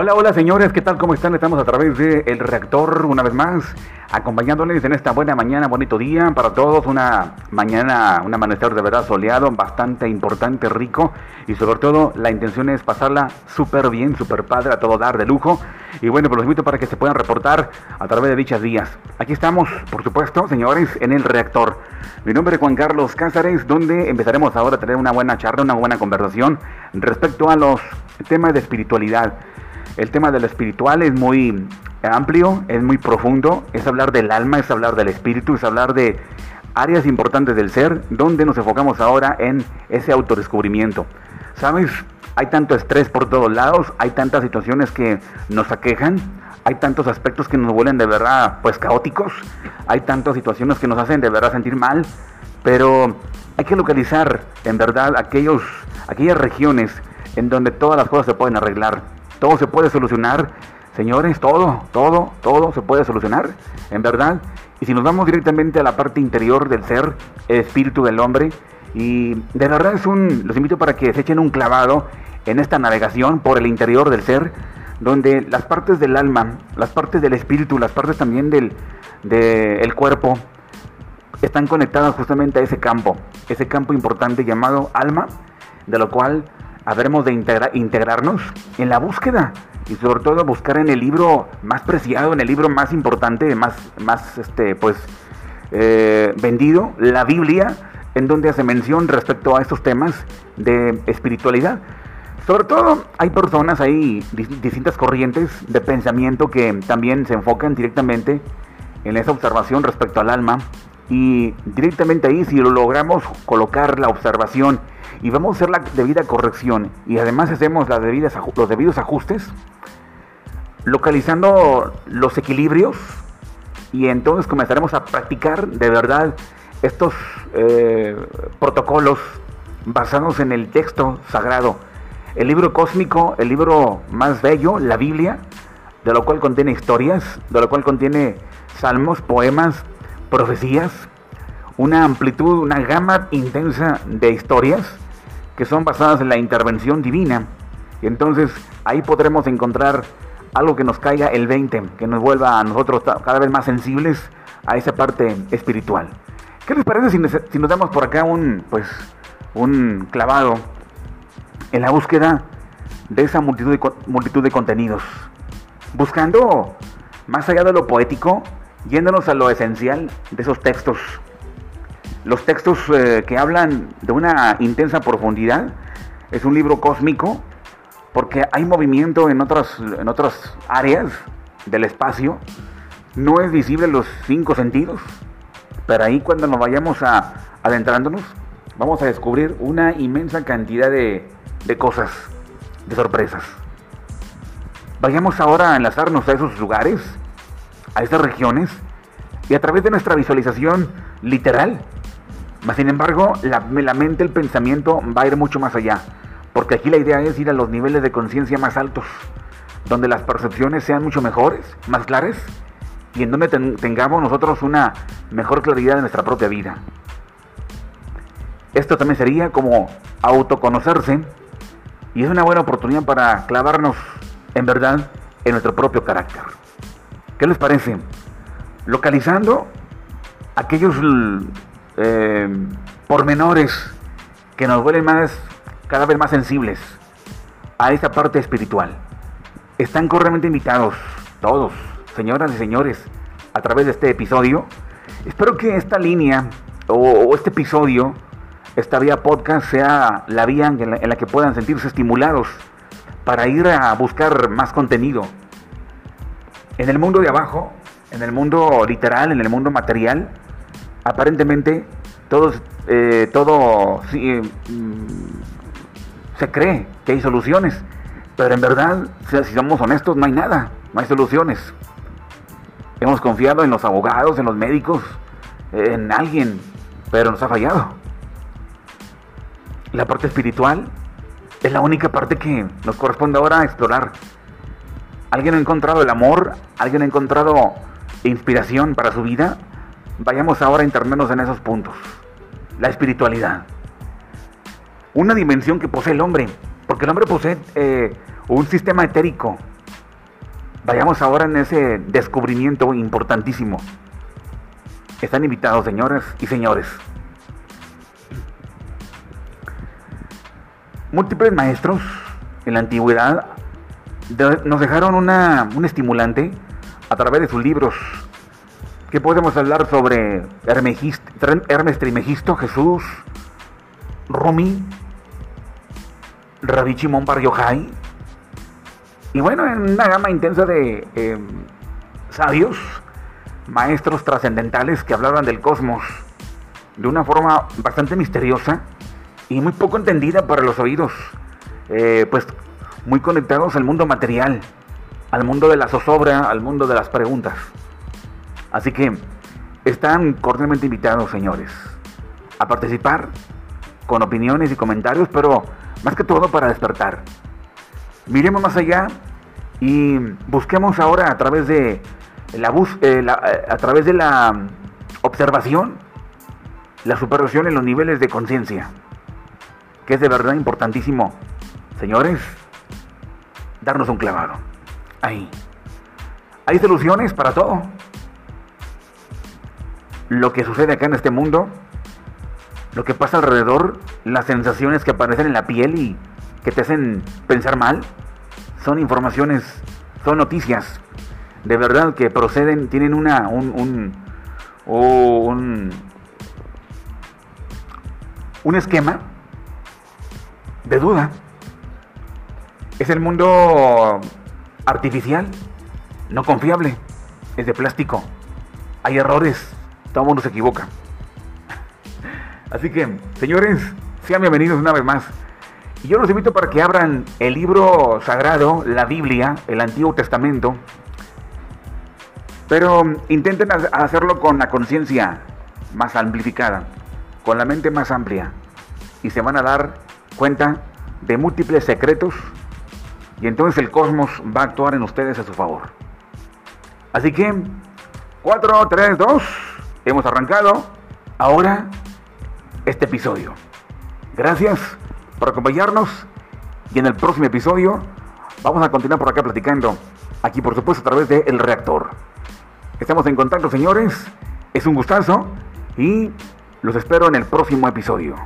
Hola, hola señores, ¿qué tal? ¿Cómo están? Estamos a través de El Reactor una vez más, acompañándoles en esta buena mañana, bonito día para todos, una mañana, un amanecer de verdad soleado, bastante importante, rico y sobre todo la intención es pasarla súper bien, súper padre, a todo dar de lujo y bueno, pues los invito para que se puedan reportar a través de dichas días. Aquí estamos, por supuesto, señores, en El Reactor. Mi nombre es Juan Carlos Cázares, donde empezaremos ahora a tener una buena charla, una buena conversación respecto a los temas de espiritualidad. El tema de lo espiritual es muy amplio, es muy profundo, es hablar del alma, es hablar del espíritu, es hablar de áreas importantes del ser, donde nos enfocamos ahora en ese autodescubrimiento. ¿Sabes? Hay tanto estrés por todos lados, hay tantas situaciones que nos aquejan, hay tantos aspectos que nos vuelven de verdad pues caóticos, hay tantas situaciones que nos hacen de verdad sentir mal, pero hay que localizar en verdad aquellos, aquellas regiones en donde todas las cosas se pueden arreglar todo se puede solucionar, señores, todo, todo, todo se puede solucionar, en verdad. Y si nos vamos directamente a la parte interior del ser, el espíritu del hombre, y de verdad es un, los invito para que se echen un clavado en esta navegación por el interior del ser, donde las partes del alma, las partes del espíritu, las partes también del, cuerpo, están conectadas justamente a ese campo, ese campo importante llamado alma, de lo cual habremos de integrarnos en la búsqueda y sobre todo buscar en el libro más preciado, en el libro más importante, más, más este, pues, eh, vendido, la Biblia, en donde hace mención respecto a estos temas de espiritualidad. Sobre todo hay personas, hay distintas corrientes de pensamiento que también se enfocan directamente en esa observación respecto al alma y directamente ahí si lo logramos colocar la observación y vamos a hacer la debida corrección y además hacemos los debidos ajustes, localizando los equilibrios y entonces comenzaremos a practicar de verdad estos eh, protocolos basados en el texto sagrado, el libro cósmico, el libro más bello, la Biblia, de lo cual contiene historias, de lo cual contiene salmos, poemas, profecías, una amplitud, una gama intensa de historias que son basadas en la intervención divina. Y entonces ahí podremos encontrar algo que nos caiga el 20, que nos vuelva a nosotros cada vez más sensibles a esa parte espiritual. ¿Qué les parece si nos, damos por acá un, pues, un clavado en la búsqueda de esa multitud de, multitud de contenidos? Buscando más allá de lo poético, yéndonos a lo esencial de esos textos los textos eh, que hablan de una intensa profundidad. Es un libro cósmico porque hay movimiento en otras, en otras áreas del espacio. No es visible los cinco sentidos, pero ahí cuando nos vayamos a, adentrándonos, vamos a descubrir una inmensa cantidad de, de cosas, de sorpresas. Vayamos ahora a enlazarnos a esos lugares, a esas regiones, y a través de nuestra visualización literal, mas, sin embargo, la mente, el pensamiento va a ir mucho más allá. Porque aquí la idea es ir a los niveles de conciencia más altos, donde las percepciones sean mucho mejores, más claras, y en donde tengamos nosotros una mejor claridad de nuestra propia vida. Esto también sería como autoconocerse, y es una buena oportunidad para clavarnos en verdad en nuestro propio carácter. ¿Qué les parece? Localizando aquellos eh, pormenores que nos vuelven más, cada vez más sensibles a esta parte espiritual. Están correctamente invitados todos, señoras y señores, a través de este episodio. Espero que esta línea o, este episodio, esta vía podcast, sea la vía en la que puedan sentirse estimulados para ir a buscar más contenido. En el mundo de abajo, en el mundo literal, en el mundo material, aparentemente todos, eh, todo eh, mm, se cree que hay soluciones, pero en verdad, si somos honestos, no hay nada, no hay soluciones. Hemos confiado en los abogados, en los médicos, en alguien, pero nos ha fallado. La parte espiritual es la única parte que nos corresponde ahora explorar. ¿Alguien ha encontrado el amor? ¿Alguien ha encontrado inspiración para su vida? Vayamos ahora a internarnos en esos puntos. La espiritualidad. Una dimensión que posee el hombre, porque el hombre posee eh, un sistema etérico, Vayamos ahora en ese descubrimiento importantísimo. Están invitados, señoras y señores. Múltiples maestros en la antigüedad nos dejaron una, un estimulante a través de sus libros. ¿Qué podemos hablar sobre Hermes Trimegisto, Jesús, Rumi, Rabbi Shimon Y bueno, en una gama intensa de em, sabios, maestros trascendentales que hablaban del cosmos de una forma bastante misteriosa y muy poco entendida para los oídos, eh, pues muy conectados al mundo material, al mundo de la zozobra, al mundo de las preguntas. Así que están cordialmente invitados, señores, a participar con opiniones y comentarios, pero más que todo para despertar. Miremos más allá y busquemos ahora a través de la, eh, eh, a través de la observación la superación en los niveles de conciencia que es de verdad importantísimo, señores, darnos un clavado. Ahí. Hay soluciones para todo. Lo que sucede acá en este mundo, lo que pasa alrededor, las sensaciones que aparecen en la piel y que te hacen pensar mal, son informaciones, son noticias de verdad que proceden, tienen una, un, un, un, un esquema de duda. Es el mundo artificial, no confiable, es de plástico. Hay errores, todo el mundo se equivoca. Así que, señores, sean bienvenidos una vez más. Y yo los invito para que abran el libro sagrado, la Biblia, el Antiguo Testamento. Pero intenten hacerlo con la conciencia más amplificada, con la mente más amplia. Y se van a dar cuenta de múltiples secretos y entonces el cosmos va a actuar en ustedes a su favor. Así que 4, 3, 2, hemos arrancado ahora este episodio. Gracias por acompañarnos y en el próximo episodio vamos a continuar por acá platicando, aquí por supuesto a través de El Reactor. Estamos en contacto señores, es un gustazo y los espero en el próximo episodio.